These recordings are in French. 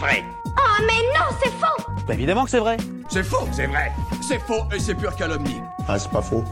vrai. Oh mais non, c'est faux Bah évidemment que c'est vrai. C'est faux, c'est vrai. C'est faux et c'est pure calomnie. Ah, c'est pas faux.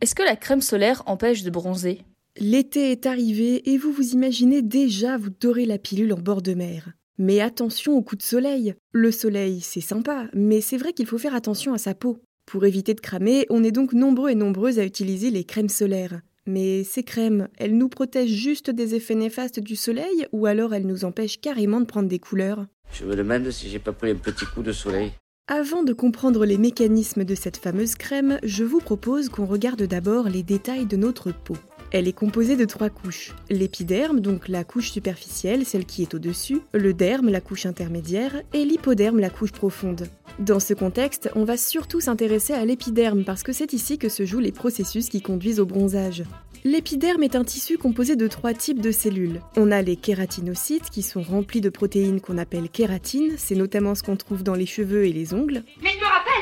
Est-ce que la crème solaire empêche de bronzer? L'été est arrivé et vous vous imaginez déjà vous dorer la pilule en bord de mer. Mais attention au coup de soleil. Le soleil, c'est sympa, mais c'est vrai qu'il faut faire attention à sa peau. Pour éviter de cramer, on est donc nombreux et nombreuses à utiliser les crèmes solaires. Mais ces crèmes, elles nous protègent juste des effets néfastes du soleil ou alors elles nous empêchent carrément de prendre des couleurs? Je me demande si j'ai pas pris un petit coup de soleil. Avant de comprendre les mécanismes de cette fameuse crème, je vous propose qu'on regarde d'abord les détails de notre peau. Elle est composée de trois couches. L'épiderme, donc la couche superficielle, celle qui est au-dessus, le derme, la couche intermédiaire, et l'hypoderme, la couche profonde. Dans ce contexte, on va surtout s'intéresser à l'épiderme parce que c'est ici que se jouent les processus qui conduisent au bronzage. L'épiderme est un tissu composé de trois types de cellules. On a les kératinocytes qui sont remplis de protéines qu'on appelle kératine, c'est notamment ce qu'on trouve dans les cheveux et les ongles. Mais me rappelle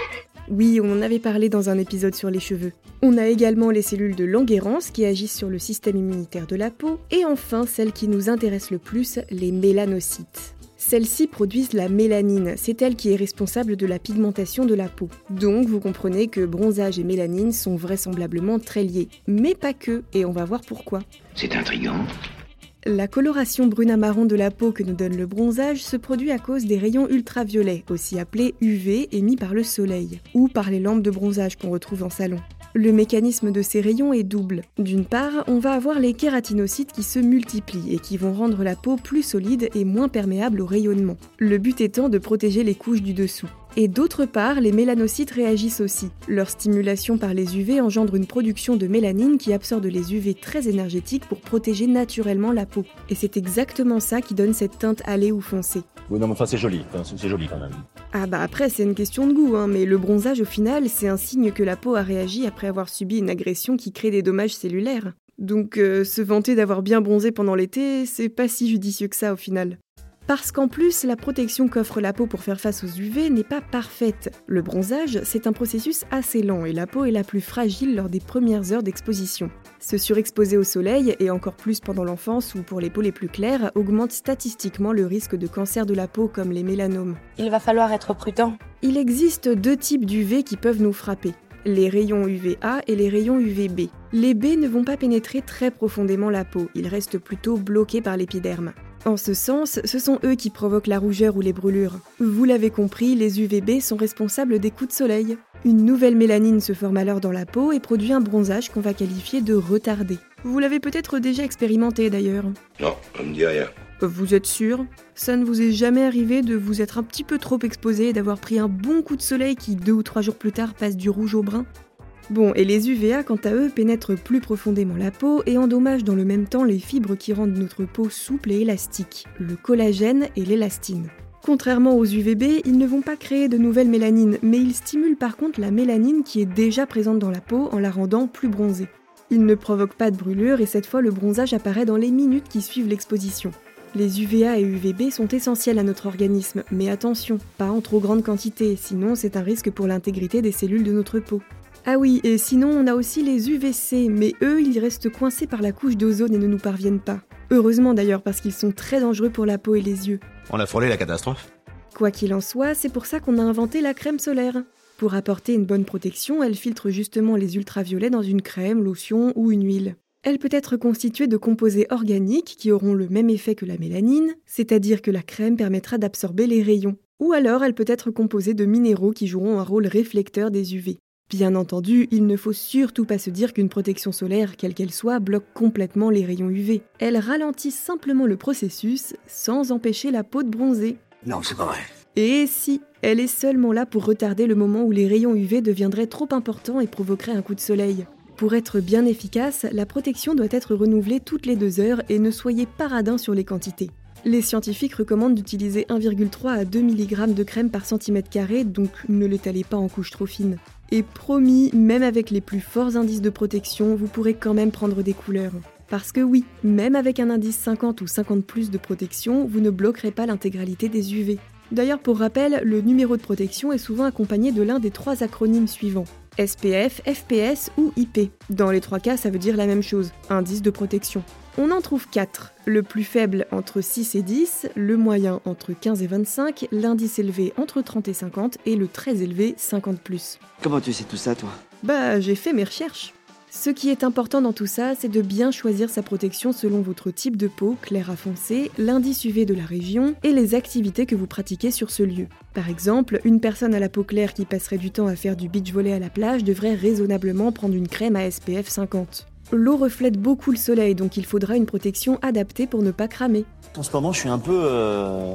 Oui, on en avait parlé dans un épisode sur les cheveux. On a également les cellules de Langerhans qui agissent sur le système immunitaire de la peau, et enfin celles qui nous intéressent le plus, les mélanocytes. Celles-ci produisent la mélanine, c'est elle qui est responsable de la pigmentation de la peau. Donc vous comprenez que bronzage et mélanine sont vraisemblablement très liés. Mais pas que, et on va voir pourquoi. C'est intriguant. La coloration brune à marron de la peau que nous donne le bronzage se produit à cause des rayons ultraviolets, aussi appelés UV, émis par le soleil, ou par les lampes de bronzage qu'on retrouve en salon. Le mécanisme de ces rayons est double. D'une part, on va avoir les kératinocytes qui se multiplient et qui vont rendre la peau plus solide et moins perméable au rayonnement. Le but étant de protéger les couches du dessous. Et d'autre part, les mélanocytes réagissent aussi. Leur stimulation par les UV engendre une production de mélanine qui absorbe les UV très énergétiques pour protéger naturellement la peau. Et c'est exactement ça qui donne cette teinte hâlée ou foncée. Oui, non, mais enfin, c'est joli. C'est joli quand même. Ah bah après c'est une question de goût, hein, mais le bronzage au final c'est un signe que la peau a réagi après avoir subi une agression qui crée des dommages cellulaires. Donc euh, se vanter d'avoir bien bronzé pendant l'été, c'est pas si judicieux que ça au final. Parce qu'en plus, la protection qu'offre la peau pour faire face aux UV n'est pas parfaite. Le bronzage, c'est un processus assez lent et la peau est la plus fragile lors des premières heures d'exposition. Se surexposer au soleil, et encore plus pendant l'enfance ou pour les peaux les plus claires, augmente statistiquement le risque de cancer de la peau comme les mélanomes. Il va falloir être prudent. Il existe deux types d'UV qui peuvent nous frapper. Les rayons UVA et les rayons UVB. Les B ne vont pas pénétrer très profondément la peau, ils restent plutôt bloqués par l'épiderme. En ce sens, ce sont eux qui provoquent la rougeur ou les brûlures. Vous l'avez compris, les UVB sont responsables des coups de soleil. Une nouvelle mélanine se forme alors dans la peau et produit un bronzage qu'on va qualifier de retardé. Vous l'avez peut-être déjà expérimenté d'ailleurs. Non, ça me dit rien. Vous êtes sûr? Ça ne vous est jamais arrivé de vous être un petit peu trop exposé et d'avoir pris un bon coup de soleil qui deux ou trois jours plus tard passe du rouge au brun? Bon, et les UVA, quant à eux, pénètrent plus profondément la peau et endommagent dans le même temps les fibres qui rendent notre peau souple et élastique, le collagène et l'élastine. Contrairement aux UVB, ils ne vont pas créer de nouvelles mélanines, mais ils stimulent par contre la mélanine qui est déjà présente dans la peau en la rendant plus bronzée. Ils ne provoquent pas de brûlure et cette fois le bronzage apparaît dans les minutes qui suivent l'exposition. Les UVA et UVB sont essentiels à notre organisme, mais attention, pas en trop grande quantité, sinon c'est un risque pour l'intégrité des cellules de notre peau. Ah oui, et sinon on a aussi les UVC, mais eux ils restent coincés par la couche d'ozone et ne nous parviennent pas. Heureusement d'ailleurs parce qu'ils sont très dangereux pour la peau et les yeux. On a frôlé la catastrophe. Quoi qu'il en soit, c'est pour ça qu'on a inventé la crème solaire. Pour apporter une bonne protection, elle filtre justement les ultraviolets dans une crème, lotion ou une huile. Elle peut être constituée de composés organiques qui auront le même effet que la mélanine, c'est-à-dire que la crème permettra d'absorber les rayons. Ou alors elle peut être composée de minéraux qui joueront un rôle réflecteur des UV. Bien entendu, il ne faut surtout pas se dire qu'une protection solaire, quelle qu'elle soit, bloque complètement les rayons UV. Elle ralentit simplement le processus sans empêcher la peau de bronzer. Non, c'est pas vrai. Et si, elle est seulement là pour retarder le moment où les rayons UV deviendraient trop importants et provoqueraient un coup de soleil. Pour être bien efficace, la protection doit être renouvelée toutes les deux heures et ne soyez pas radin sur les quantités. Les scientifiques recommandent d'utiliser 1,3 à 2 mg de crème par centimètre carré, donc ne l'étalez pas en couches trop fines. Et promis, même avec les plus forts indices de protection, vous pourrez quand même prendre des couleurs. Parce que oui, même avec un indice 50 ou 50 plus de protection, vous ne bloquerez pas l'intégralité des UV. D'ailleurs, pour rappel, le numéro de protection est souvent accompagné de l'un des trois acronymes suivants. SPF, FPS ou IP. Dans les trois cas, ça veut dire la même chose, indice de protection. On en trouve 4. Le plus faible entre 6 et 10, le moyen entre 15 et 25, l'indice élevé entre 30 et 50 et le très élevé 50 +. Comment tu sais tout ça, toi? Bah, j'ai fait mes recherches. Ce qui est important dans tout ça, c'est de bien choisir sa protection selon votre type de peau, clair à foncé, l'indice UV de la région et les activités que vous pratiquez sur ce lieu. Par exemple, une personne à la peau claire qui passerait du temps à faire du beach volley à la plage devrait raisonnablement prendre une crème à SPF 50. L'eau reflète beaucoup le soleil, donc il faudra une protection adaptée pour ne pas cramer. En ce moment, je suis un peu euh,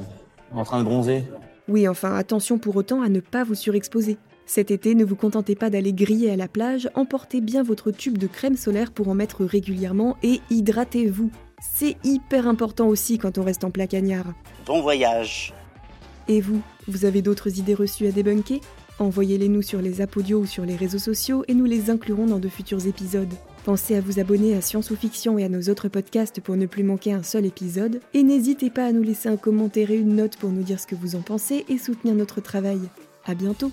en train de bronzer. Oui, enfin, attention pour autant à ne pas vous surexposer. Cet été, ne vous contentez pas d'aller griller à la plage, emportez bien votre tube de crème solaire pour en mettre régulièrement et hydratez-vous. C'est hyper important aussi quand on reste en plein cagnard. Bon voyage Et vous, vous avez d'autres idées reçues à débunker? Envoyez-les nous sur les apodios ou sur les réseaux sociaux et nous les inclurons dans de futurs épisodes. Pensez à vous abonner à Science ou Fiction et à nos autres podcasts pour ne plus manquer un seul épisode. Et n'hésitez pas à nous laisser un commentaire et une note pour nous dire ce que vous en pensez et soutenir notre travail. À bientôt